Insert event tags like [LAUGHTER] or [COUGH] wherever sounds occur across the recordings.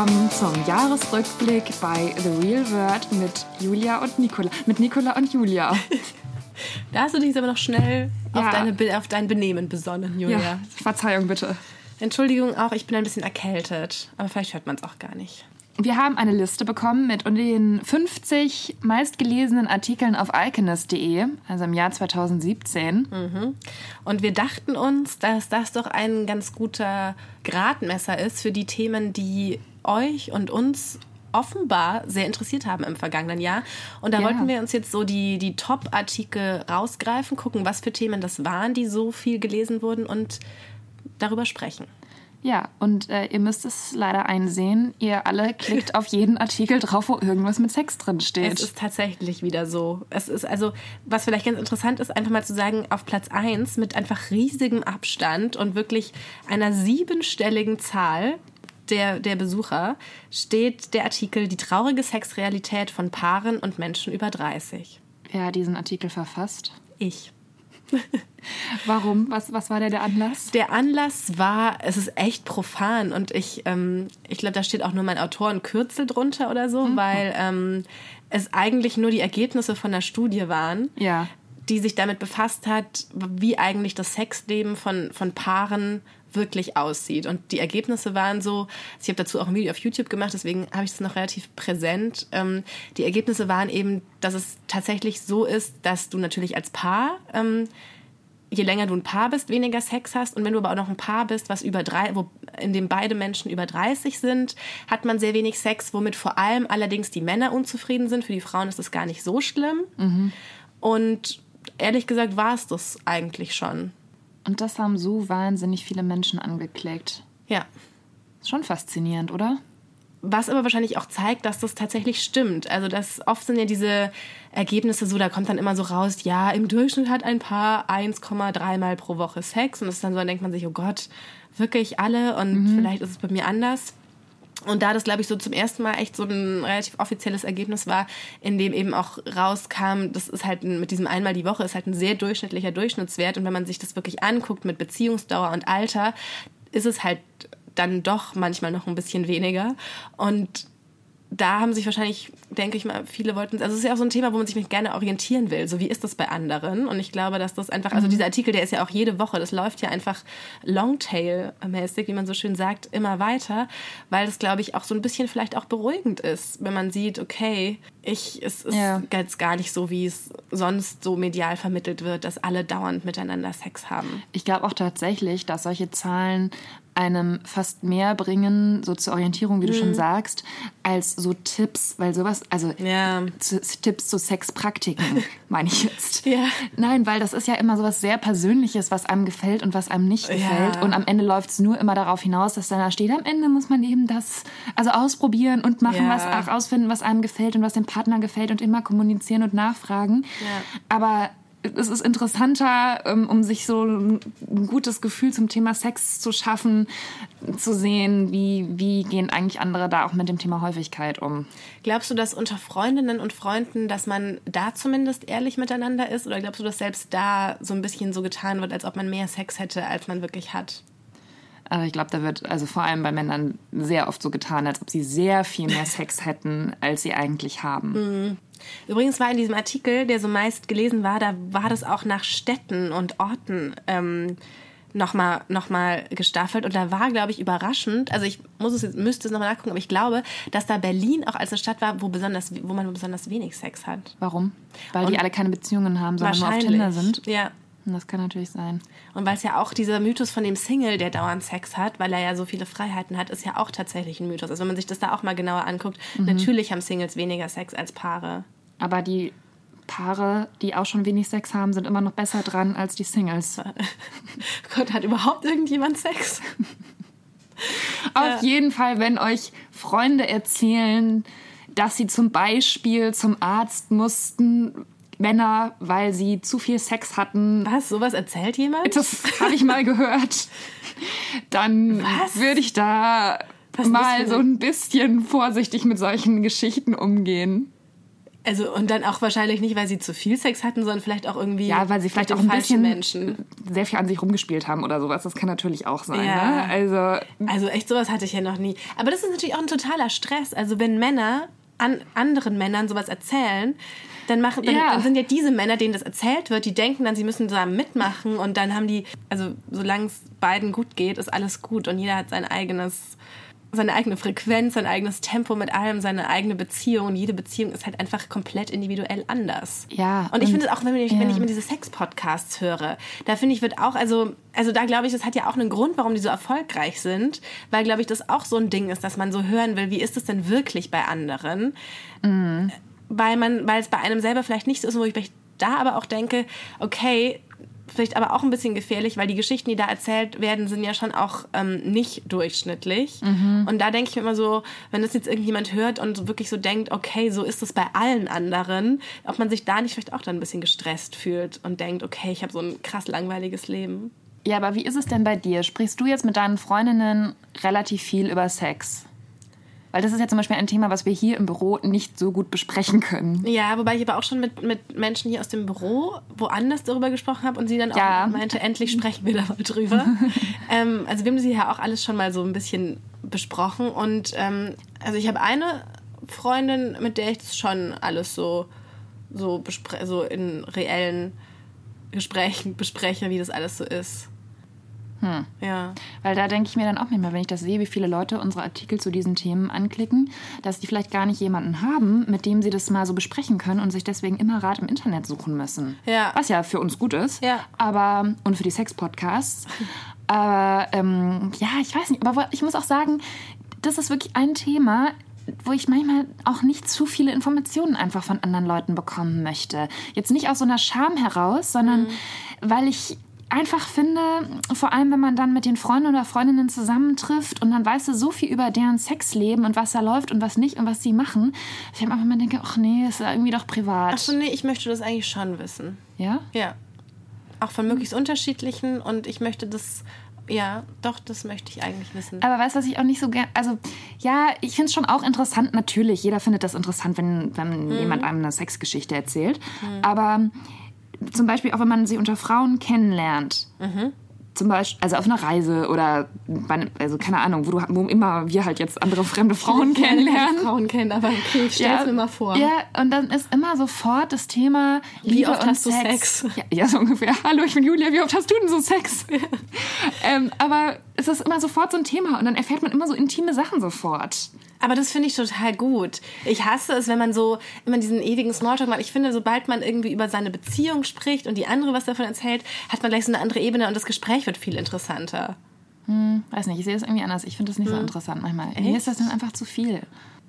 willkommen zum Jahresrückblick bei The Real World mit Julia und Nicola. Mit Nicola und Julia. [LAUGHS] da hast du dich aber noch schnell ja. auf, deine, auf dein Benehmen besonnen, Julia. Ja, Verzeihung bitte. Entschuldigung auch, ich bin ein bisschen erkältet, aber vielleicht hört man es auch gar nicht. Wir haben eine Liste bekommen mit den 50 meistgelesenen Artikeln auf alchemist.de, also im Jahr 2017. Mhm. Und wir dachten uns, dass das doch ein ganz guter Gradmesser ist für die Themen, die euch und uns offenbar sehr interessiert haben im vergangenen Jahr. Und da ja. wollten wir uns jetzt so die, die Top-Artikel rausgreifen, gucken, was für Themen das waren, die so viel gelesen wurden und darüber sprechen. Ja, und äh, ihr müsst es leider einsehen, ihr alle klickt [LAUGHS] auf jeden Artikel drauf, wo irgendwas mit Sex drin steht. Es ist tatsächlich wieder so. Es ist also, was vielleicht ganz interessant ist, einfach mal zu sagen, auf Platz 1 mit einfach riesigem Abstand und wirklich einer siebenstelligen Zahl der, der Besucher steht der Artikel Die traurige Sexrealität von Paaren und Menschen über 30. Wer hat diesen Artikel verfasst? Ich. [LAUGHS] Warum? Was, was war der, der Anlass? Der Anlass war, es ist echt profan und ich, ähm, ich glaube, da steht auch nur mein Autorenkürzel drunter oder so, mhm. weil ähm, es eigentlich nur die Ergebnisse von der Studie waren, ja. die sich damit befasst hat, wie eigentlich das Sexleben von, von Paaren wirklich aussieht. Und die Ergebnisse waren so, ich habe dazu auch ein Video auf YouTube gemacht, deswegen habe ich das noch relativ präsent. Ähm, die Ergebnisse waren eben, dass es tatsächlich so ist, dass du natürlich als Paar ähm, je länger du ein Paar bist, weniger Sex hast. Und wenn du aber auch noch ein Paar bist, was über drei, wo, in dem beide Menschen über 30 sind, hat man sehr wenig Sex, womit vor allem allerdings die Männer unzufrieden sind. Für die Frauen ist das gar nicht so schlimm. Mhm. Und ehrlich gesagt war es das eigentlich schon. Und das haben so wahnsinnig viele Menschen angeklickt. Ja. Schon faszinierend, oder? Was aber wahrscheinlich auch zeigt, dass das tatsächlich stimmt. Also das oft sind ja diese Ergebnisse so, da kommt dann immer so raus, ja, im Durchschnitt hat ein Paar 1,3 Mal pro Woche Sex. Und das ist dann so, dann denkt man sich, oh Gott, wirklich alle und mhm. vielleicht ist es bei mir anders. Und da das, glaube ich, so zum ersten Mal echt so ein relativ offizielles Ergebnis war, in dem eben auch rauskam, das ist halt mit diesem einmal die Woche, ist halt ein sehr durchschnittlicher Durchschnittswert. Und wenn man sich das wirklich anguckt mit Beziehungsdauer und Alter, ist es halt dann doch manchmal noch ein bisschen weniger. Und da haben sich wahrscheinlich, denke ich mal, viele wollten, also es ist ja auch so ein Thema, wo man sich gerne orientieren will. So wie ist das bei anderen? Und ich glaube, dass das einfach, also mhm. dieser Artikel, der ist ja auch jede Woche, das läuft ja einfach Longtail-mäßig, wie man so schön sagt, immer weiter, weil das, glaube ich, auch so ein bisschen vielleicht auch beruhigend ist, wenn man sieht, okay, ich, es ist ja. jetzt gar nicht so, wie es sonst so medial vermittelt wird, dass alle dauernd miteinander Sex haben. Ich glaube auch tatsächlich, dass solche Zahlen einem fast mehr bringen, so zur Orientierung, wie du mhm. schon sagst, als so Tipps, weil sowas, also ja. zu, Tipps zu Sexpraktiken, [LAUGHS] meine ich jetzt. Ja. Nein, weil das ist ja immer sowas sehr Persönliches, was einem gefällt und was einem nicht gefällt. Ja. Und am Ende läuft es nur immer darauf hinaus, dass dann da steht, am Ende muss man eben das, also ausprobieren und machen, was auch rausfinden, was einem gefällt und was dem Partner gefällt und immer kommunizieren und nachfragen. Aber es ist interessanter, ähm, um sich so ein gutes Gefühl zum Thema Sex zu schaffen, zu sehen, wie, wie gehen eigentlich andere da auch mit dem Thema Häufigkeit um. Glaubst du, dass unter Freundinnen und Freunden, dass man da zumindest ehrlich miteinander ist? Oder glaubst du, dass selbst da so ein bisschen so getan wird, als ob man mehr Sex hätte, als man wirklich hat? Also ich glaube, da wird also vor allem bei Männern sehr oft so getan, als ob sie sehr viel mehr Sex [LAUGHS] hätten, als sie eigentlich haben. Mhm. Übrigens war in diesem Artikel, der so meist gelesen war, da war das auch nach Städten und Orten ähm, nochmal noch mal gestaffelt. Und da war, glaube ich, überraschend, also ich muss es, müsste es nochmal nachgucken, aber ich glaube, dass da Berlin auch als eine Stadt war, wo, besonders, wo man besonders wenig Sex hat. Warum? Weil und die alle keine Beziehungen haben, sondern nur auf Tinder sind? Ja. Das kann natürlich sein. Und weil es ja auch dieser Mythos von dem Single, der dauernd Sex hat, weil er ja so viele Freiheiten hat, ist ja auch tatsächlich ein Mythos. Also wenn man sich das da auch mal genauer anguckt, mhm. natürlich haben Singles weniger Sex als Paare. Aber die Paare, die auch schon wenig Sex haben, sind immer noch besser dran als die Singles. [LAUGHS] Gott, hat überhaupt irgendjemand Sex? [LAUGHS] Auf ja. jeden Fall, wenn euch Freunde erzählen, dass sie zum Beispiel zum Arzt mussten, Männer, weil sie zu viel Sex hatten. Was? Sowas erzählt jemand? Das habe ich mal gehört. Dann würde ich da Was mal so ein bisschen vorsichtig mit solchen Geschichten umgehen. Also und dann auch wahrscheinlich nicht, weil sie zu viel Sex hatten, sondern vielleicht auch irgendwie ja, weil sie vielleicht auch ein bisschen Menschen. sehr viel an sich rumgespielt haben oder sowas. Das kann natürlich auch sein. Ja. Ne? Also also echt sowas hatte ich ja noch nie. Aber das ist natürlich auch ein totaler Stress. Also wenn Männer an anderen Männern sowas erzählen, dann, machen, dann, ja. dann, sind ja diese Männer, denen das erzählt wird, die denken dann, sie müssen zusammen mitmachen und dann haben die, also solange es beiden gut geht, ist alles gut und jeder hat sein eigenes seine eigene Frequenz, sein eigenes Tempo mit allem, seine eigene Beziehung. Und jede Beziehung ist halt einfach komplett individuell anders. Ja. Und ich finde es auch, wenn ich, ja. wenn ich immer diese Sex-Podcasts höre, da finde ich, wird auch, also, also da glaube ich, das hat ja auch einen Grund, warum die so erfolgreich sind, weil, glaube ich, das auch so ein Ding ist, dass man so hören will, wie ist es denn wirklich bei anderen? Mhm. Weil man, weil es bei einem selber vielleicht nicht so ist, wo ich da aber auch denke, okay, vielleicht aber auch ein bisschen gefährlich, weil die Geschichten, die da erzählt werden, sind ja schon auch ähm, nicht durchschnittlich. Mhm. Und da denke ich mir immer so, wenn das jetzt irgendjemand hört und wirklich so denkt, okay, so ist es bei allen anderen, ob man sich da nicht vielleicht auch dann ein bisschen gestresst fühlt und denkt, okay, ich habe so ein krass langweiliges Leben. Ja, aber wie ist es denn bei dir? Sprichst du jetzt mit deinen Freundinnen relativ viel über Sex? Weil das ist ja zum Beispiel ein Thema, was wir hier im Büro nicht so gut besprechen können. Ja, wobei ich aber auch schon mit, mit Menschen hier aus dem Büro woanders darüber gesprochen habe und sie dann auch ja. meinte, endlich sprechen wir da mal drüber. [LAUGHS] ähm, also wir haben sie ja auch alles schon mal so ein bisschen besprochen und ähm, also ich habe eine Freundin, mit der ich das schon alles so, so, so in reellen Gesprächen bespreche, wie das alles so ist. Hm. Ja. Weil da denke ich mir dann auch nicht mehr, wenn ich das sehe, wie viele Leute unsere Artikel zu diesen Themen anklicken, dass die vielleicht gar nicht jemanden haben, mit dem sie das mal so besprechen können und sich deswegen immer Rat im Internet suchen müssen. Ja. Was ja für uns gut ist. Ja. Aber, und für die Sex-Podcasts. [LAUGHS] aber, ähm, ja, ich weiß nicht. Aber ich muss auch sagen, das ist wirklich ein Thema, wo ich manchmal auch nicht zu viele Informationen einfach von anderen Leuten bekommen möchte. Jetzt nicht aus so einer Scham heraus, sondern mhm. weil ich einfach finde, vor allem wenn man dann mit den Freunden oder Freundinnen zusammentrifft und dann weißt du so viel über deren Sexleben und was da läuft und was nicht und was sie machen, ich habe einfach mal denke, ach nee, ist ja irgendwie doch privat. Ach so, nee, ich möchte das eigentlich schon wissen. Ja? Ja. Auch von möglichst unterschiedlichen und ich möchte das ja, doch, das möchte ich eigentlich wissen. Aber weißt du, was ich auch nicht so gerne. Also, ja, ich finde es schon auch interessant, natürlich. Jeder findet das interessant, wenn, wenn mhm. jemand einem eine Sexgeschichte erzählt. Mhm. Aber zum Beispiel auch wenn man sie unter Frauen kennenlernt. Mhm. Zum Beispiel, also auf einer Reise oder bei, also keine Ahnung, wo, du, wo immer wir halt jetzt andere fremde Frauen ich [LAUGHS] kennenlernen. Frauen kennen, aber okay, ich stell's ja, mir mal vor. Ja, und dann ist immer sofort das Thema Liebe Wie oft hast Sex. du Sex? Ja, ja, so ungefähr. [LAUGHS] Hallo, ich bin Julia, wie oft hast du denn so Sex? ähm, aber es ist immer sofort so ein Thema und dann erfährt man immer so intime Sachen sofort. Aber das finde ich total gut. Ich hasse es, wenn man so immer diesen ewigen Smalltalk macht. Ich finde, sobald man irgendwie über seine Beziehung spricht und die andere was davon erzählt, hat man gleich so eine andere Ebene und das Gespräch wird viel interessanter. Hm, weiß nicht, ich sehe das irgendwie anders. Ich finde das nicht hm. so interessant manchmal. Echt? Mir ist das dann einfach zu viel.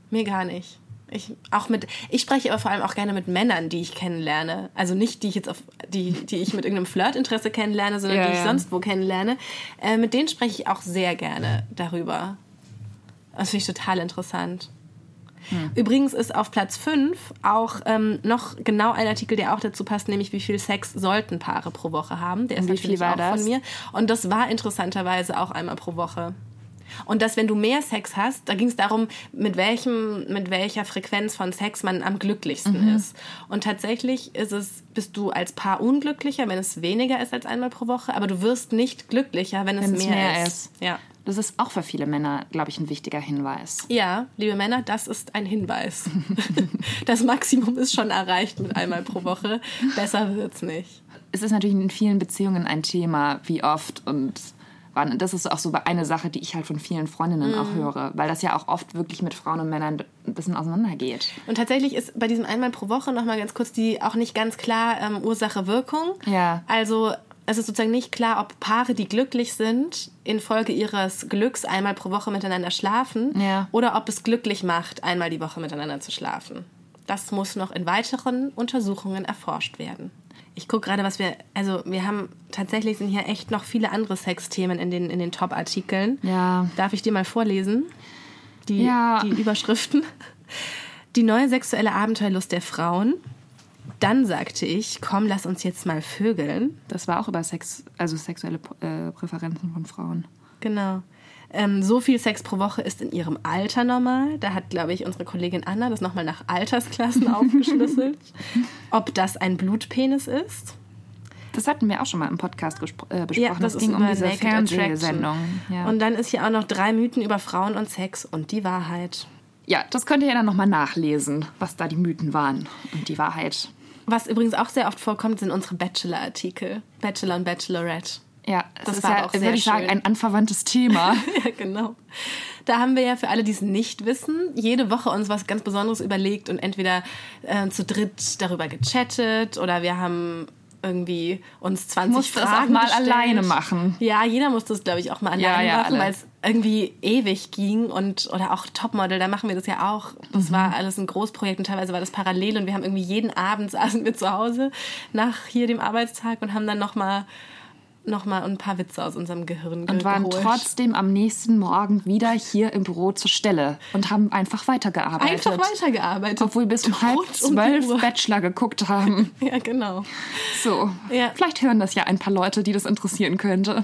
Mir gar nicht. Ich, auch mit, ich spreche aber vor allem auch gerne mit Männern, die ich kennenlerne. Also nicht die ich jetzt auf, die, die ich mit irgendeinem Flirtinteresse kennenlerne, sondern ja, die ich ja. sonst wo kennenlerne. Äh, mit denen spreche ich auch sehr gerne darüber. Das finde ich total interessant. Hm. Übrigens ist auf Platz 5 auch ähm, noch genau ein Artikel, der auch dazu passt, nämlich wie viel Sex sollten Paare pro Woche haben. Der ist wie natürlich auch das? von mir. Und das war interessanterweise auch einmal pro Woche. Und dass wenn du mehr Sex hast, da ging es darum, mit welchem, mit welcher Frequenz von Sex man am glücklichsten mhm. ist. Und tatsächlich ist es, bist du als Paar unglücklicher, wenn es weniger ist als einmal pro Woche, aber du wirst nicht glücklicher, wenn, wenn es mehr, mehr ist. ist. Ja. Das ist auch für viele Männer, glaube ich, ein wichtiger Hinweis. Ja, liebe Männer, das ist ein Hinweis. [LAUGHS] das Maximum ist schon erreicht mit einmal pro Woche. Besser wird's nicht. Es ist natürlich in vielen Beziehungen ein Thema, wie oft und wann. Das ist auch so eine Sache, die ich halt von vielen Freundinnen mm. auch mhm. höre, weil das ja auch oft wirklich mit Frauen und Männern ein bisschen auseinandergeht. Und tatsächlich ist bei diesem einmal pro Woche nochmal ganz kurz die auch nicht ganz klar ähm, Ursache-Wirkung. Ja. Also es ist sozusagen nicht klar, ob Paare, die glücklich sind, infolge ihres Glücks einmal pro Woche miteinander schlafen ja. oder ob es glücklich macht, einmal die Woche miteinander zu schlafen. Das muss noch in weiteren Untersuchungen erforscht werden. Ich gucke gerade, was wir, also wir haben tatsächlich sind hier echt noch viele andere Sexthemen in den, in den Top-Artikeln. Ja. Darf ich dir mal vorlesen? Die, ja. die Überschriften. Die neue sexuelle Abenteuerlust der Frauen, dann sagte ich, komm, lass uns jetzt mal vögeln. Das war auch über Sex, also sexuelle äh, Präferenzen von Frauen. Genau. Ähm, so viel Sex pro Woche ist in ihrem Alter normal. Da hat, glaube ich, unsere Kollegin Anna das nochmal nach Altersklassen [LAUGHS] aufgeschlüsselt. Ob das ein Blutpenis ist. Das hatten wir auch schon mal im Podcast äh, besprochen. Ja, das, das ging um diese Fernsehsendung. Ja. Und dann ist hier auch noch drei Mythen über Frauen und Sex und die Wahrheit. Ja, das könnt ihr ja dann nochmal nachlesen, was da die Mythen waren und die Wahrheit. Was übrigens auch sehr oft vorkommt, sind unsere Bachelor-Artikel. Bachelor und Bachelorette. Ja, das, das ist war ja, auch würde ich sagen, ein anverwandtes Thema. [LAUGHS] ja, genau. Da haben wir ja für alle, die es nicht wissen, jede Woche uns was ganz Besonderes überlegt und entweder äh, zu dritt darüber gechattet oder wir haben irgendwie uns 20 musste Fragen das auch mal gestellt. alleine machen. Ja, jeder musste es, glaube ich, auch mal alleine ja, ja, machen, weil es irgendwie ewig ging und oder auch Topmodel, da machen wir das ja auch. Das mhm. war alles ein Großprojekt und teilweise war das parallel und wir haben irgendwie jeden Abend saßen wir zu Hause nach hier dem Arbeitstag und haben dann noch mal noch mal ein paar Witze aus unserem Gehirn Und waren geholt. trotzdem am nächsten Morgen wieder hier im Büro zur Stelle und haben einfach weitergearbeitet. Einfach weitergearbeitet. Obwohl wir bis um halb zwölf um Bachelor geguckt haben. [LAUGHS] ja, genau. So, ja. vielleicht hören das ja ein paar Leute, die das interessieren könnte.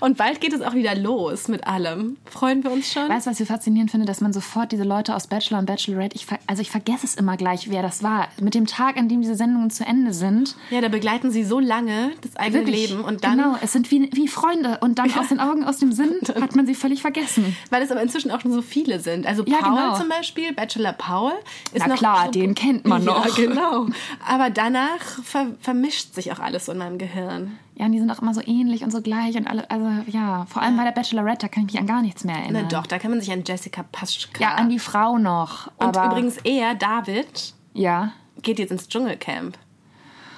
Und bald geht es auch wieder los mit allem. Freuen wir uns schon? Weißt du, was ich faszinierend finde, dass man sofort diese Leute aus Bachelor und Bachelorette, ich, also ich vergesse es immer gleich, wer das war. Mit dem Tag, an dem diese Sendungen zu Ende sind. Ja, da begleiten sie so lange das eigene Wirklich? Leben und dann. Genau, es sind wie, wie Freunde und dann aus den Augen, aus dem Sinn [LAUGHS] hat man sie völlig vergessen. Weil es aber inzwischen auch schon so viele sind. Also Paul ja, genau. zum Beispiel, Bachelor Paul, ist Na noch. klar, so, den kennt man noch. Ja, genau. Aber danach ver vermischt sich auch alles in meinem Gehirn. Ja, und die sind auch immer so ähnlich und so gleich und alle, also ja, vor allem ja. bei der Bachelorette, da kann ich mich an gar nichts mehr erinnern. Na doch, da kann man sich an Jessica Paschka. Ja, an die Frau noch. Und übrigens er, David, ja. geht jetzt ins Dschungelcamp.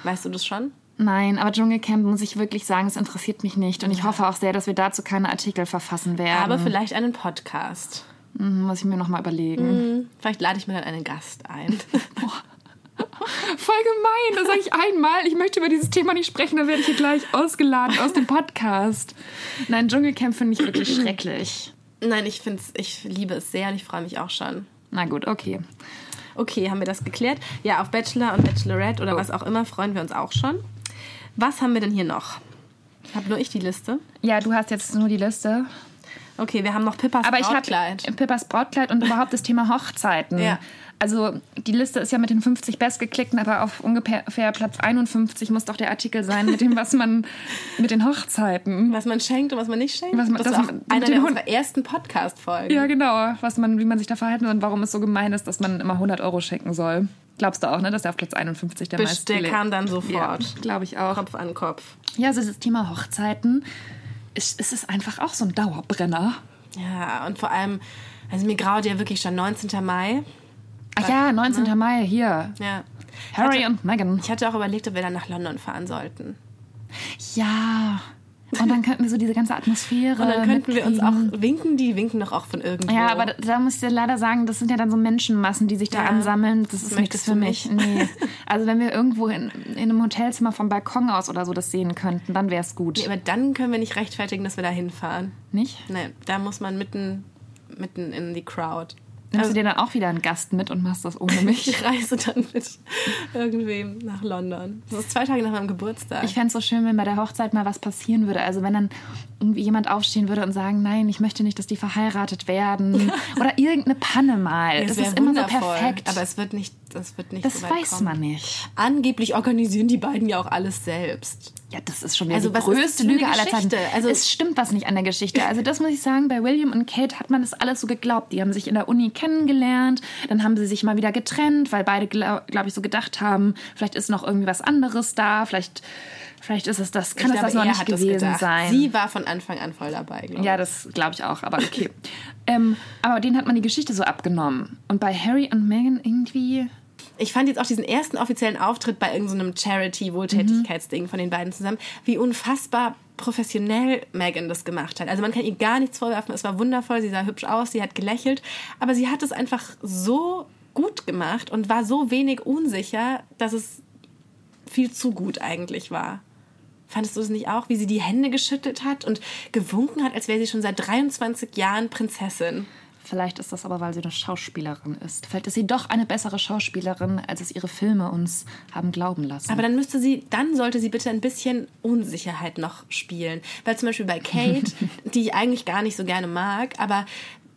Weißt du das schon? Nein, aber Dschungelcamp muss ich wirklich sagen, es interessiert mich nicht. Und ich hoffe auch sehr, dass wir dazu keine Artikel verfassen werden. Aber vielleicht einen Podcast. Mhm, muss ich mir nochmal überlegen. Mhm, vielleicht lade ich mir dann einen Gast ein. [LAUGHS] [LAUGHS] Voll gemein, das sage ich einmal. Ich möchte über dieses Thema nicht sprechen, dann werde ich hier gleich ausgeladen aus dem Podcast. Nein, Dschungelcamp finde ich wirklich schrecklich. Nein, ich finde ich liebe es sehr und ich freue mich auch schon. Na gut, okay. Okay, haben wir das geklärt? Ja, auf Bachelor und Bachelorette oder oh. was auch immer freuen wir uns auch schon. Was haben wir denn hier noch? Habe nur ich die Liste? Ja, du hast jetzt nur die Liste. Okay, wir haben noch Pippas Aber Brautkleid. Ich habe Pippas Brautkleid und überhaupt das Thema Hochzeiten. Ja. Also die Liste ist ja mit den 50 bestgeklickten, aber auf ungefähr Platz 51 muss doch der Artikel sein mit dem, was man [LAUGHS] mit den Hochzeiten. Was man schenkt und was man nicht schenkt. Was man, das, das ist auch einer der unserer ersten Podcast-Folgen. Ja, genau. Was man, wie man sich da verhalten und warum es so gemein ist, dass man immer 100 Euro schenken soll. Glaubst du auch, ne, dass der auf Platz 51 der meiste Der kam dann sofort. Ja, Glaube ich auch. Kopf an Kopf. Ja, also das Thema Hochzeiten ist, ist es einfach auch so ein Dauerbrenner. Ja, und vor allem, also mir graut ja wirklich schon 19. Mai. Ach ja, 19. Ne? Mai, hier. Ja. Harry hatte, und Meghan. Ich hatte auch überlegt, ob wir dann nach London fahren sollten. Ja. Und dann könnten wir so diese ganze Atmosphäre. Und dann könnten mitkriegen. wir uns auch winken, die winken doch auch von irgendwo. Ja, aber da, da muss ich dir leider sagen, das sind ja dann so Menschenmassen, die sich da ja. ansammeln. Das, das ist nichts für mich. Nee. [LAUGHS] Also wenn wir irgendwo in, in, einem Hotelzimmer vom Balkon aus oder so das sehen könnten, dann wäre es gut. Nee, aber dann können wir nicht rechtfertigen, dass wir da hinfahren. Nicht? Nee, da muss man mitten, mitten in die Crowd. Nimmst also, du dir dann auch wieder einen Gast mit und machst das ohne mich? [LAUGHS] ich reise dann mit irgendwem nach London. Das ist zwei Tage nach meinem Geburtstag. Ich fände es so schön, wenn bei der Hochzeit mal was passieren würde. Also wenn dann irgendwie jemand aufstehen würde und sagen, nein, ich möchte nicht, dass die verheiratet werden. [LAUGHS] Oder irgendeine Panne mal. Ja, das, das ist immer so perfekt. Aber es wird nicht, das wird nicht Das so weiß kommen. man nicht. Angeblich organisieren die beiden ja auch alles selbst. Ja, das ist schon wieder also, die größte Lüge aller Zeiten. Also es stimmt was nicht an der Geschichte. Also das muss ich sagen, bei William und Kate hat man das alles so geglaubt. Die haben sich in der Uni kennengelernt, dann haben sie sich mal wieder getrennt, weil beide, glaube glaub ich, so gedacht haben, vielleicht ist noch irgendwie was anderes da, vielleicht Vielleicht ist es das, kann es das noch nicht gewesen sein. Sie war von Anfang an voll dabei, glaube ich. Ja, das glaube ich auch, aber okay. [LAUGHS] ähm, aber denen hat man die Geschichte so abgenommen. Und bei Harry und Meghan irgendwie ich fand jetzt auch diesen ersten offiziellen Auftritt bei irgendeinem so Charity-Wohltätigkeitsding mhm. von den beiden zusammen, wie unfassbar professionell Megan das gemacht hat. Also man kann ihr gar nichts vorwerfen. Es war wundervoll, sie sah hübsch aus, sie hat gelächelt, aber sie hat es einfach so gut gemacht und war so wenig unsicher, dass es viel zu gut eigentlich war. Fandest du es nicht auch, wie sie die Hände geschüttelt hat und gewunken hat, als wäre sie schon seit 23 Jahren Prinzessin? Vielleicht ist das aber, weil sie eine Schauspielerin ist. Vielleicht ist sie doch eine bessere Schauspielerin, als es ihre Filme uns haben glauben lassen. Aber dann müsste sie, dann sollte sie bitte ein bisschen Unsicherheit noch spielen. Weil zum Beispiel bei Kate, [LAUGHS] die ich eigentlich gar nicht so gerne mag, aber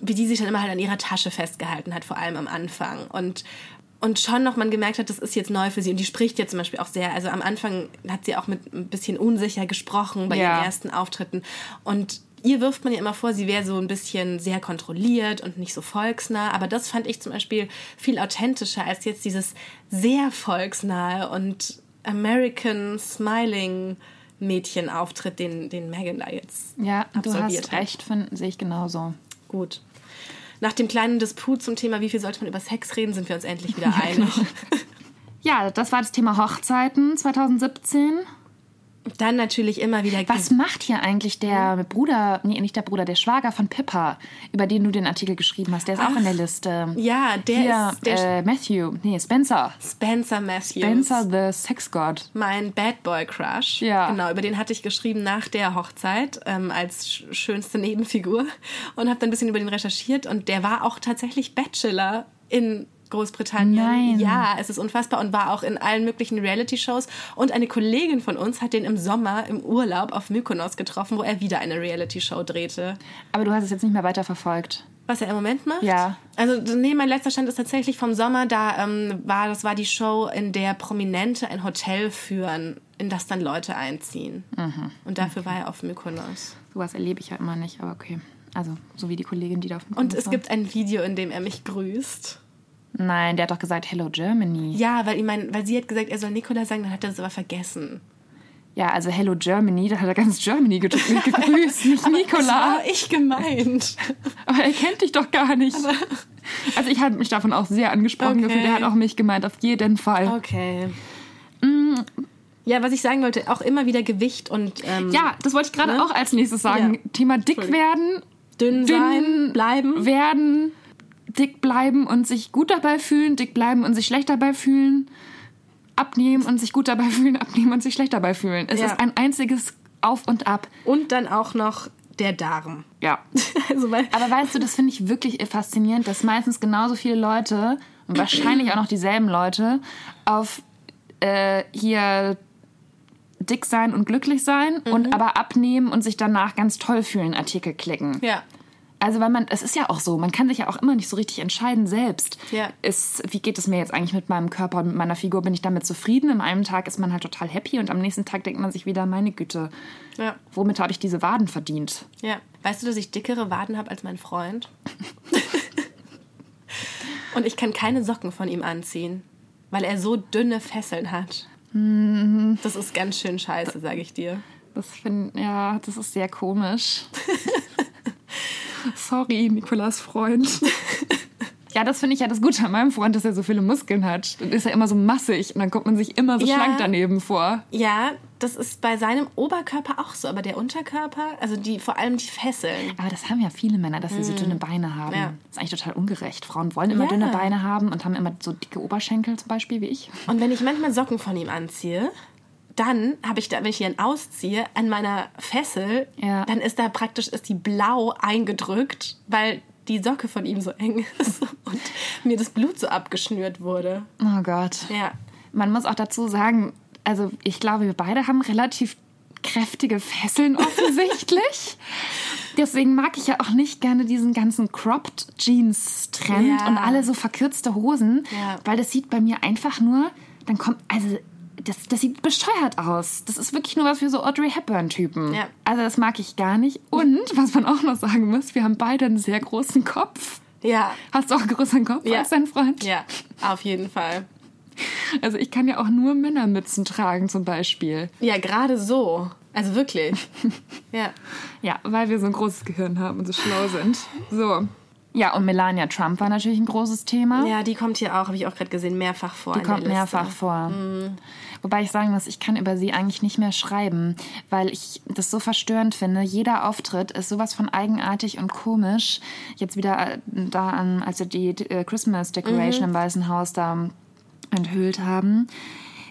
wie die sich dann immer halt an ihrer Tasche festgehalten hat, vor allem am Anfang. Und und schon noch man gemerkt hat, das ist jetzt neu für sie und die spricht jetzt zum Beispiel auch sehr, also am Anfang hat sie auch mit ein bisschen unsicher gesprochen bei ja. ihren ersten Auftritten und ihr wirft man ja immer vor, sie wäre so ein bisschen sehr kontrolliert und nicht so volksnah. Aber das fand ich zum Beispiel viel authentischer als jetzt dieses sehr volksnahe und American Smiling Mädchenauftritt, den, den Megan da jetzt ja, absolviert du hast recht, sehe ich genauso. Gut. Nach dem kleinen Disput zum Thema, wie viel sollte man über Sex reden, sind wir uns endlich wieder [LAUGHS] einig. Ja, das war das Thema Hochzeiten 2017. Dann natürlich immer wieder. Was macht hier eigentlich der Bruder, nee, nicht der Bruder, der Schwager von Pippa, über den du den Artikel geschrieben hast? Der ist Ach, auch in der Liste. Ja, der hier, ist. Der äh, Matthew, nee, Spencer. Spencer Matthews. Spencer the Sex God. Mein Bad Boy Crush. Ja. Genau, über den hatte ich geschrieben nach der Hochzeit ähm, als schönste Nebenfigur und habe dann ein bisschen über den recherchiert und der war auch tatsächlich Bachelor in Großbritannien. Nein. Ja, es ist unfassbar und war auch in allen möglichen Reality-Shows. Und eine Kollegin von uns hat den im Sommer im Urlaub auf Mykonos getroffen, wo er wieder eine Reality-Show drehte. Aber du hast es jetzt nicht mehr weiter verfolgt. Was er im Moment macht? Ja. Also, nee, mein letzter Stand ist tatsächlich vom Sommer. Da ähm, war, das war die Show, in der Prominente ein Hotel führen, in das dann Leute einziehen. Mhm. Und dafür okay. war er auf Mykonos. Sowas erlebe ich ja immer nicht, aber okay. Also, so wie die Kollegin, die da auf Mykonos Und es war. gibt ein Video, in dem er mich grüßt. Nein, der hat doch gesagt Hello Germany. Ja, weil, ich mein, weil sie hat gesagt, er soll Nikola sagen, dann hat er das aber vergessen. Ja, also Hello Germany, da hat er ganz Germany [LAUGHS] gegrüßt, nicht aber Nikola. Das war ich gemeint. [LAUGHS] Aber er kennt dich doch gar nicht. Aber also ich habe mich davon auch sehr angesprochen okay. gefühlt. Er hat auch mich gemeint, auf jeden Fall. Okay. Mm. Ja, was ich sagen wollte, auch immer wieder Gewicht und. Ähm, ja, das wollte ich gerade ne? auch als nächstes sagen. Ja. Thema dick werden, dünn, dünn sein, bleiben. Werden dick bleiben und sich gut dabei fühlen, dick bleiben und sich schlecht dabei fühlen, abnehmen und sich gut dabei [LAUGHS] fühlen, abnehmen und sich schlecht dabei fühlen. Es ja. ist ein einziges Auf und Ab. Und dann auch noch der Darm. Ja. [LAUGHS] also, Aber weißt du, das finde ich wirklich faszinierend, dass meistens genauso viele Leute und wahrscheinlich auch noch dieselben Leute auf äh, hier dick sein und glücklich sein mhm. und aber abnehmen und sich danach ganz toll fühlen Artikel klicken. Ja. Also weil man, es ist ja auch so, man kann sich ja auch immer nicht so richtig entscheiden selbst. Ja. Ist, wie geht es mir jetzt eigentlich mit meinem Körper und mit meiner Figur? Bin ich damit zufrieden? An einem Tag ist man halt total happy und am nächsten Tag denkt man sich wieder, meine Güte, ja. womit habe ich diese Waden verdient? Ja. Weißt du, dass ich dickere Waden habe als mein Freund? [LAUGHS] und ich kann keine Socken von ihm anziehen, weil er so dünne Fesseln hat. Mhm. Das ist ganz schön scheiße, sage ich dir. Das finde ja, das ist sehr komisch. [LAUGHS] Sorry, Nikolas Freund. [LAUGHS] Ja, das finde ich ja das Gute an meinem Freund, dass er so viele Muskeln hat. Dann ist er immer so massig und dann kommt man sich immer so ja, schlank daneben vor. Ja, das ist bei seinem Oberkörper auch so, aber der Unterkörper, also die vor allem die Fesseln. Aber das haben ja viele Männer, dass sie so hm. dünne Beine haben. Ja. Das ist eigentlich total ungerecht. Frauen wollen immer dünne Beine haben und haben immer so dicke Oberschenkel zum Beispiel wie ich. Und wenn ich manchmal Socken von ihm anziehe, dann habe ich da, wenn ich dann ausziehe, an meiner Fessel, ja. dann ist da praktisch ist die blau eingedrückt, weil die Socke von ihm so eng [LAUGHS] ist und mir das Blut so abgeschnürt wurde. Oh Gott. Ja. Man muss auch dazu sagen, also ich glaube, wir beide haben relativ kräftige Fesseln [LAUGHS] offensichtlich. Deswegen mag ich ja auch nicht gerne diesen ganzen Cropped Jeans Trend ja. und alle so verkürzte Hosen, ja. weil das sieht bei mir einfach nur, dann kommt also das, das sieht bescheuert aus. Das ist wirklich nur was für so Audrey Hepburn-Typen. Ja. Also das mag ich gar nicht. Und, was man auch noch sagen muss, wir haben beide einen sehr großen Kopf. Ja. Hast du auch einen größeren Kopf ja. als dein Freund? Ja, auf jeden Fall. Also ich kann ja auch nur Männermützen tragen zum Beispiel. Ja, gerade so. Also wirklich. [LAUGHS] ja. Ja, weil wir so ein großes Gehirn haben und so schlau sind. So. Ja, und Melania Trump war natürlich ein großes Thema. Ja, die kommt hier auch, habe ich auch gerade gesehen, mehrfach vor. Die kommt mehrfach vor. Mhm. Wobei ich sagen muss, ich kann über sie eigentlich nicht mehr schreiben, weil ich das so verstörend finde. Jeder Auftritt ist sowas von eigenartig und komisch. Jetzt wieder äh, da an, als sie die äh, Christmas Decoration mhm. im Weißen Haus da enthüllt haben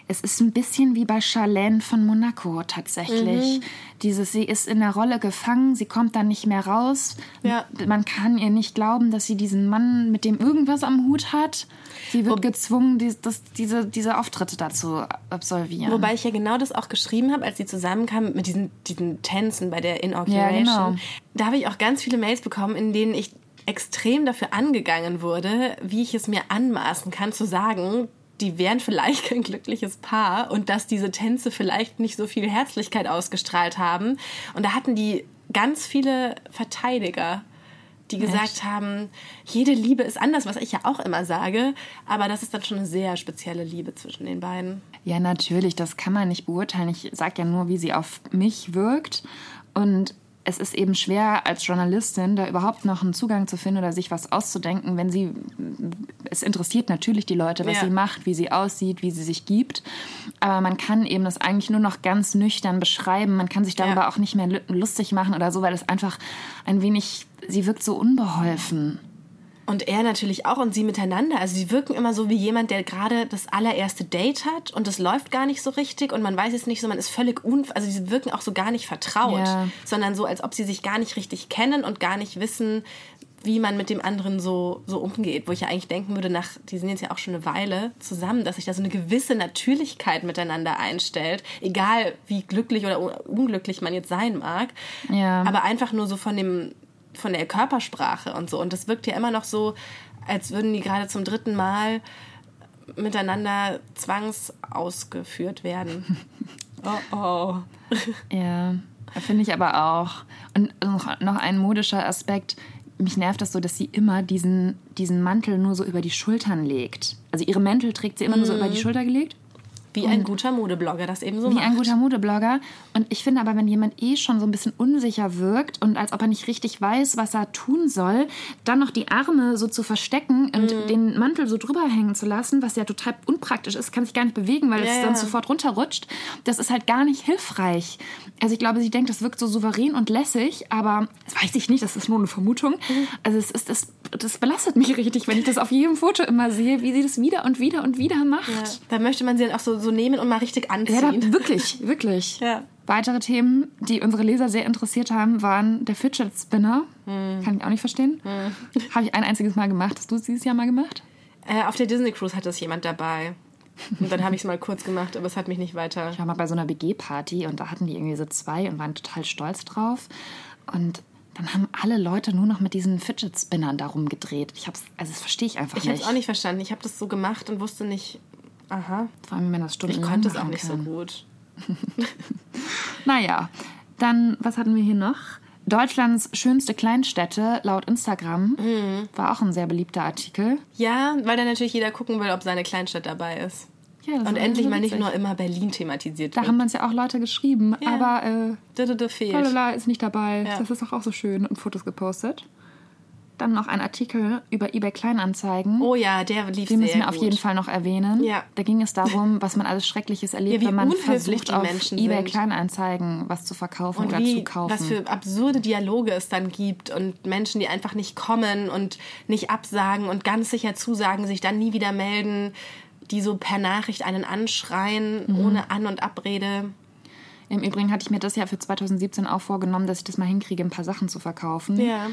Es ist ein bisschen wie bei Charlene von Monaco tatsächlich. Mhm. Dieses, sie ist in der Rolle gefangen, sie kommt dann nicht mehr raus. Ja. Man kann ihr nicht glauben, dass sie diesen Mann mit dem irgendwas am Hut hat. Sie wird Wo gezwungen, die, das, diese, diese Auftritte dazu absolvieren. Wobei ich ja genau das auch geschrieben habe, als sie zusammenkam mit diesen, diesen Tänzen bei der Inauguration. Ja, genau. Da habe ich auch ganz viele Mails bekommen, in denen ich extrem dafür angegangen wurde, wie ich es mir anmaßen kann zu sagen, die wären vielleicht kein glückliches Paar und dass diese Tänze vielleicht nicht so viel Herzlichkeit ausgestrahlt haben. Und da hatten die ganz viele Verteidiger, die gesagt Echt? haben, jede Liebe ist anders, was ich ja auch immer sage, aber das ist dann schon eine sehr spezielle Liebe zwischen den beiden. Ja, natürlich, das kann man nicht beurteilen. Ich sage ja nur, wie sie auf mich wirkt. Und es ist eben schwer als Journalistin da überhaupt noch einen Zugang zu finden oder sich was auszudenken, wenn sie es interessiert natürlich die Leute, was ja. sie macht, wie sie aussieht, wie sie sich gibt, aber man kann eben das eigentlich nur noch ganz nüchtern beschreiben. Man kann sich darüber ja. auch nicht mehr lustig machen oder so, weil es einfach ein wenig sie wirkt so unbeholfen. Und er natürlich auch und sie miteinander. Also sie wirken immer so wie jemand, der gerade das allererste Date hat und das läuft gar nicht so richtig und man weiß es nicht so, man ist völlig un... Also sie wirken auch so gar nicht vertraut, ja. sondern so, als ob sie sich gar nicht richtig kennen und gar nicht wissen, wie man mit dem anderen so, so umgeht. Wo ich ja eigentlich denken würde, nach, die sind jetzt ja auch schon eine Weile zusammen, dass sich da so eine gewisse Natürlichkeit miteinander einstellt. Egal wie glücklich oder unglücklich man jetzt sein mag. Ja. Aber einfach nur so von dem von der Körpersprache und so. Und das wirkt ja immer noch so, als würden die gerade zum dritten Mal miteinander zwangsausgeführt werden. [LAUGHS] Oh oh. Ja, finde ich aber auch. Und noch, ein modischer Aspekt. Mich nervt das so, dass sie immer diesen, diesen Mantel nur so über die Schultern legt. Also ihre Mäntel trägt sie immer mm. nur so über die mhm. Schulter gelegt wie ein guter Modeblogger das eben so wie macht. Wie ein guter Modeblogger. Und ich finde aber, wenn jemand eh schon so ein bisschen unsicher wirkt und als ob er nicht richtig weiß, was er tun soll, dann noch die Arme so zu verstecken und mm. den Mantel so drüber hängen zu lassen, was ja total unpraktisch ist, kann sich gar nicht bewegen, weil ja, es dann ja. sofort runterrutscht. Das ist halt gar nicht hilfreich. Also ich glaube, sie denkt, das wirkt so souverän und lässig, aber das weiß ich nicht, das ist nur eine Vermutung. Mhm. Also es ist, das, das belastet mich richtig, wenn ich das auf jedem Foto immer sehe, wie sie das wieder und wieder und wieder macht. Ja. Da möchte man sie dann auch so, so nehmen und mal richtig anziehen. Ja, da, [LAUGHS] wirklich, wirklich. ja. Weitere Themen, die unsere Leser sehr interessiert haben, waren der Fidget Spinner. Hm. Kann ich auch nicht verstehen. Hm. [LAUGHS] Habe ich ein einziges Mal gemacht. Hast du es dieses Jahr mal gemacht? Äh, auf der Disney Cruise hat das jemand dabei. Und dann habe ich es mal kurz gemacht, aber es hat mich nicht weiter. Ich war mal bei so einer BG-Party und da hatten die irgendwie so zwei und waren total stolz drauf. Und dann haben alle Leute nur noch mit diesen Fidget Spinnern darum gedreht. Ich hab's, also das verstehe ich einfach ich nicht. Ich habe es auch nicht verstanden. Ich habe das so gemacht und wusste nicht, aha. Vor allem, wenn das Stunden Ich konnte es auch nicht kann. so gut. [LAUGHS] [LAUGHS] naja, dann, was hatten wir hier noch? Deutschlands schönste Kleinstädte laut Instagram mhm. war auch ein sehr beliebter Artikel. Ja, weil dann natürlich jeder gucken will, ob seine Kleinstadt dabei ist. Ja, und endlich mal nicht nur immer Berlin thematisiert da wird. Da haben uns ja auch Leute geschrieben, ja. aber äh, da, da, da fehlt. Lalala ist nicht dabei. Ja. Das ist doch auch so schön und Fotos gepostet. Dann noch ein Artikel über eBay Kleinanzeigen. Oh ja, der lief Den müssen wir auf jeden Fall noch erwähnen. Ja. Da ging es darum, was man alles Schreckliches erlebt, ja, wenn man versucht, auf Menschen eBay. Kleinanzeigen was zu verkaufen und oder wie, zu kaufen. Was für absurde Dialoge es dann gibt und Menschen, die einfach nicht kommen und nicht absagen und ganz sicher zusagen, sich dann nie wieder melden die so per Nachricht einen anschreien, mhm. ohne An- und Abrede. Im Übrigen hatte ich mir das ja für 2017 auch vorgenommen, dass ich das mal hinkriege, ein paar Sachen zu verkaufen. Ja.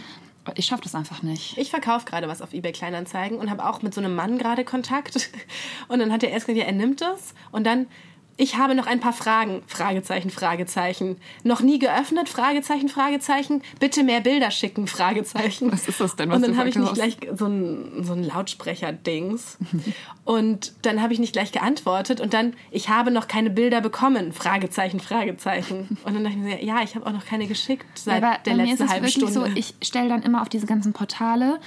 Ich schaffe das einfach nicht. Ich verkaufe gerade was auf eBay Kleinanzeigen und habe auch mit so einem Mann gerade Kontakt. [LAUGHS] Und dann hat er erst gesagt, ja, er nimmt das. Und dann ich habe noch ein paar Fragen. Fragezeichen, Fragezeichen. Noch nie geöffnet? Fragezeichen, Fragezeichen. Bitte mehr Bilder schicken? Fragezeichen. Was ist das denn? Was und dann habe ich nicht gleich so ein, so ein Lautsprecher-Dings. und dann habe ich nicht gleich geantwortet. Und dann, ich habe noch keine Bilder bekommen? Fragezeichen, Fragezeichen. Und dann dachte ich mir, ja, ich habe auch noch keine geschickt seit ja, der letzten halben Stunde. So, ich stelle dann immer auf diese ganzen Portale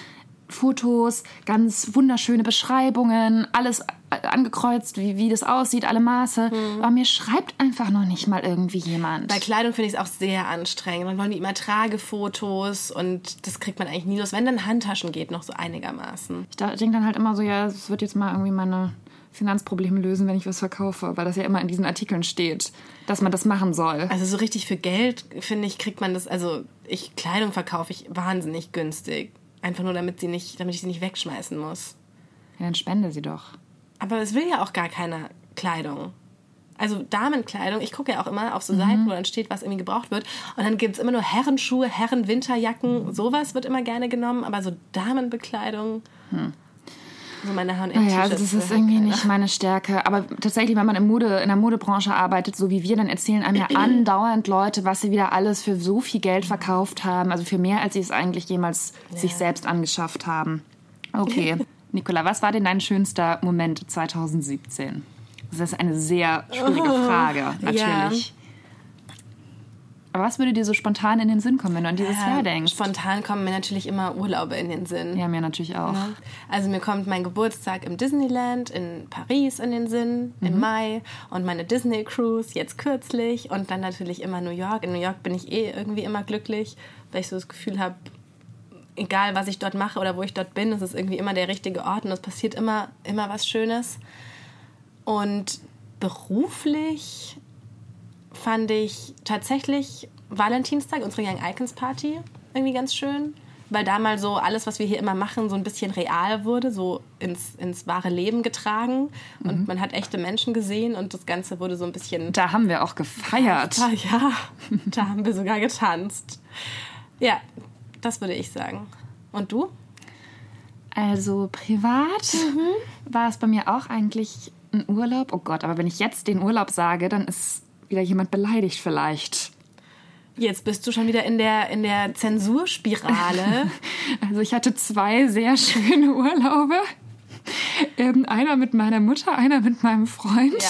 Fotos, ganz wunderschöne Beschreibungen, alles angekreuzt, wie, wie das aussieht, alle Maße. Mhm. Aber mir schreibt einfach noch nicht mal irgendwie jemand. Bei Kleidung finde ich es auch sehr anstrengend. Dann wollen die immer Tragefotos und das kriegt man eigentlich nie los. Wenn dann Handtaschen geht, noch so einigermaßen. Ich denke dann halt immer so, ja, es wird jetzt mal irgendwie meine Finanzprobleme lösen, wenn ich was verkaufe, weil das ja immer in diesen Artikeln steht, dass man das machen soll. Also so richtig für Geld, finde ich, kriegt man das, also ich Kleidung verkaufe ich wahnsinnig günstig. Einfach nur, damit, sie nicht, damit ich sie nicht wegschmeißen muss. Ja, dann spende sie doch. Aber es will ja auch gar keiner Kleidung. Also Damenkleidung, ich gucke ja auch immer auf so Seiten, wo dann steht, was irgendwie gebraucht wird. Und dann gibt es immer nur Herrenschuhe, Herrenwinterjacken, sowas wird immer gerne genommen, aber so Damenbekleidung. So meine H&M Naja, also das ist irgendwie nicht meine Stärke. Aber tatsächlich, wenn man im Mode, in der Modebranche arbeitet, so wie wir, dann erzählen einem ja [CLEARS THROAT] andauernd Leute, was sie wieder alles für so viel Geld verkauft haben. Also für mehr, als sie es eigentlich jemals sich selbst angeschafft haben. Okay. [LAUGHS] Nicola, was war denn dein schönster Moment 2017? Das ist eine sehr schwierige Frage, natürlich. Aber was würde dir so spontan in den Sinn kommen, wenn du an dieses Jahr denkst? Spontan kommen mir natürlich immer Urlaube in den Sinn. Ja, mir natürlich auch. Ne? Also mir kommt mein Geburtstag im Disneyland in Paris in den Sinn im Mai und meine Disney Cruise jetzt kürzlich und dann natürlich immer New York. In New York bin ich eh irgendwie immer glücklich, weil ich so das Gefühl habe, egal was ich dort mache oder wo ich dort bin, es ist irgendwie immer der richtige Ort und es passiert immer immer was Schönes. Und beruflich fand ich tatsächlich Valentinstag, unsere Young Icons Party, irgendwie ganz schön. Weil da mal so alles, was wir hier immer machen, so ein bisschen real wurde, so ins, ins wahre Leben getragen. Und man hat echte Menschen gesehen und das Ganze wurde so ein bisschen. Da haben wir auch gefeiert. Ah, ja, da haben wir sogar getanzt. Ja, das würde ich sagen. Und du? Also privat war es bei mir auch eigentlich ein Urlaub. Oh Gott, aber wenn ich jetzt den Urlaub sage, dann ist wieder jemand beleidigt vielleicht. Jetzt bist du schon wieder in der, in der Zensurspirale. [LAUGHS] Also ich hatte zwei sehr schöne Urlaube. Ähm, einer mit meiner Mutter, einer mit meinem Freund. Ja.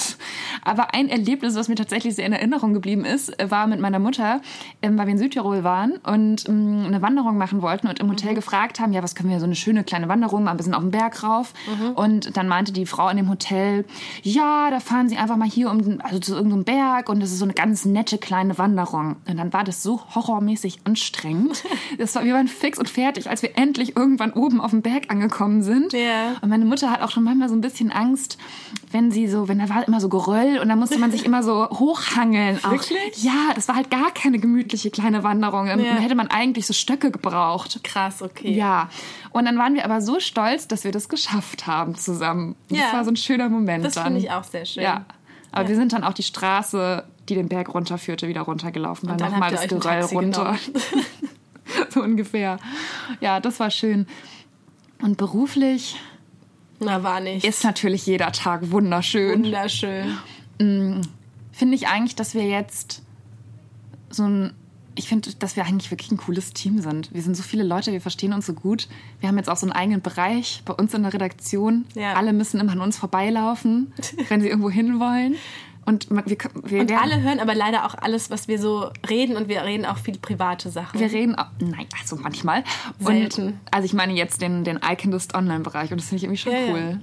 Aber ein Erlebnis, was mir tatsächlich sehr in Erinnerung geblieben ist, war mit meiner Mutter, ähm, weil wir in Südtirol waren und ähm, eine Wanderung machen wollten und im Hotel gefragt haben, ja, was können wir, so eine schöne kleine Wanderung, mal ein bisschen auf den Berg rauf. Und dann meinte die Frau in dem Hotel, ja, da fahren Sie einfach mal hier um, also zu irgendeinem Berg und das ist so eine ganz nette kleine Wanderung. Und dann war das so horrormäßig anstrengend. [LAUGHS] Das war, wir waren fix und fertig, als wir endlich irgendwann oben auf dem Berg angekommen sind. Ja. Und meine Mutter hat auch schon manchmal so ein bisschen Angst, wenn sie so, wenn da war immer so Geröll und dann musste man sich immer so [LAUGHS] hochhangeln. Auch. Wirklich? Ja, das war halt gar keine gemütliche kleine Wanderung. Ja. hätte man eigentlich so Stöcke gebraucht. Krass, okay. Ja. Und dann waren wir aber so stolz, dass wir das geschafft haben zusammen. Das Ja. war so ein schöner Moment Das finde ich auch sehr schön. Ja. Aber Ja. wir sind dann auch die Straße, die den Berg runterführte, wieder runtergelaufen. Weil dann nochmal das Geröll runter. [LAUGHS] so ungefähr. Ja, das war schön. Und beruflich Na, war nicht. ist natürlich jeder Tag wunderschön. wunderschön. Finde ich eigentlich, dass wir jetzt so ein. Ich finde, dass wir eigentlich wirklich ein cooles Team sind. Wir sind so viele Leute, wir verstehen uns so gut. Wir haben jetzt auch so einen eigenen Bereich bei uns in der Redaktion. Ja. Alle müssen immer an uns vorbeilaufen, [LAUGHS] wenn sie irgendwo hinwollen. Und man- wir, wir, Und alle hören aber leider auch alles, was wir so reden und wir reden auch viel private Sachen. Wir reden auch, nein, also manchmal. Selten. Und, also ich meine jetzt den, den Iconist Online-Bereich und das finde ich irgendwie schon Ja, ja. cool.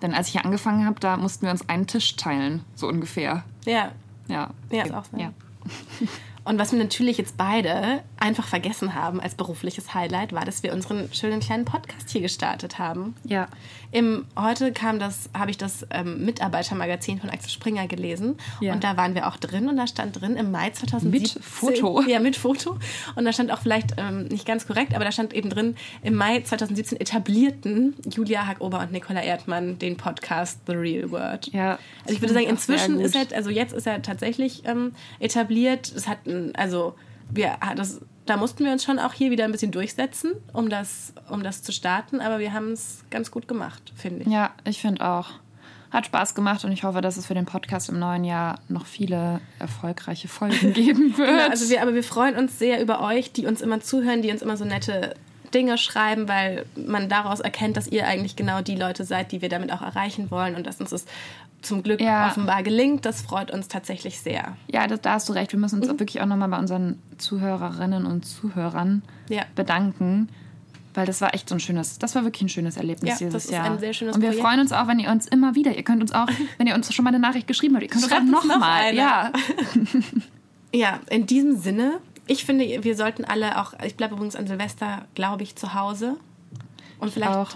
Denn als ich hier angefangen habe, da mussten wir uns einen Tisch teilen, so ungefähr. ja, Ja. Ja, ist auch so. Ja. [LAUGHS] Und was wir natürlich jetzt beide einfach vergessen haben als berufliches Highlight, war, dass wir unseren schönen kleinen Podcast hier gestartet haben. Ja. Im, heute kam das, habe ich das ähm, Mitarbeitermagazin von Axel Springer gelesen Ja. und da waren wir auch drin und da stand drin im Mai 2017. Mit Foto. [LAUGHS] Ja, mit Foto. Und da stand auch vielleicht ähm, nicht ganz korrekt, aber da stand eben drin, im Mai 2017 etablierten Julia Hackober und Nicola Erdmann den Podcast The Real Word. Ja, Also ich würde sagen, inzwischen ist er, also jetzt ist er tatsächlich ähm, etabliert. Es hat, also wir, hat das, da mussten wir uns schon auch hier wieder ein bisschen durchsetzen, um das, um das zu starten, aber wir haben es ganz gut gemacht, finde ich. Ja, ich finde auch. Hat Spaß gemacht und ich hoffe, dass es für den Podcast im neuen Jahr noch viele erfolgreiche Folgen [LAUGHS] geben wird. Genau, also wir, aber wir freuen uns sehr über euch, die uns immer zuhören, die uns immer so nette Dinge schreiben, weil man daraus erkennt, dass ihr eigentlich genau die Leute seid, die wir damit auch erreichen wollen und dass uns das zum Glück Ja. offenbar gelingt. Das freut uns tatsächlich sehr. ja, das, da hast du recht. Wir müssen uns Mhm. auch wirklich auch nochmal bei unseren Zuhörerinnen und Zuhörern Ja. bedanken. Weil das war echt so ein schönes, das war wirklich ein schönes Erlebnis Ja, dieses das ist Jahr. ein sehr schönes und wir Projekt. freuen uns auch, wenn ihr uns immer wieder, ihr könnt uns auch, [LAUGHS] wenn ihr uns schon mal eine Nachricht geschrieben habt, ihr könnt uns auch Schreibt uns noch nochmal. eine. Ja, [LAUGHS] [LAUGHS] Ja, in diesem Sinne, ich finde, wir sollten alle auch, ich bleibe übrigens an Silvester, glaube ich, zu Hause. Und vielleicht, auch.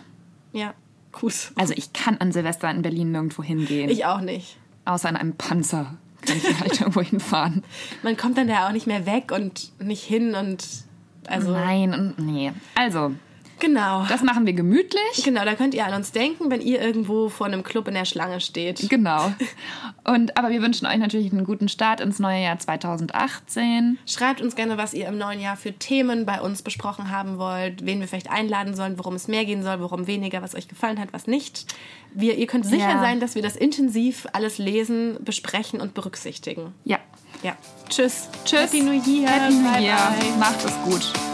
ja, Kuss. Also ich kann an Silvester in Berlin nirgendwo hingehen. Ich auch nicht. außer in einem Panzer kann ich halt [LAUGHS] irgendwo hinfahren. Man kommt dann da auch nicht mehr weg und nicht hin und also Nein, und nee. Also, Genau. Das machen wir gemütlich. Genau, da könnt ihr an uns denken, wenn ihr irgendwo vor einem Club in der Schlange steht. Genau. [LAUGHS] Und aber wir wünschen euch natürlich einen guten Start ins neue Jahr 2018. Schreibt uns gerne, was ihr im neuen Jahr für Themen bei uns besprochen haben wollt, wen wir vielleicht einladen sollen, worum es mehr gehen soll, worum weniger, was euch gefallen hat, was nicht. Wir, ihr könnt sicher Ja. sein, dass wir das intensiv alles lesen, besprechen und berücksichtigen. Ja. Ja. Tschüss. Tschüss. Happy New Year. Happy New Bye, Year. bye. Macht es gut.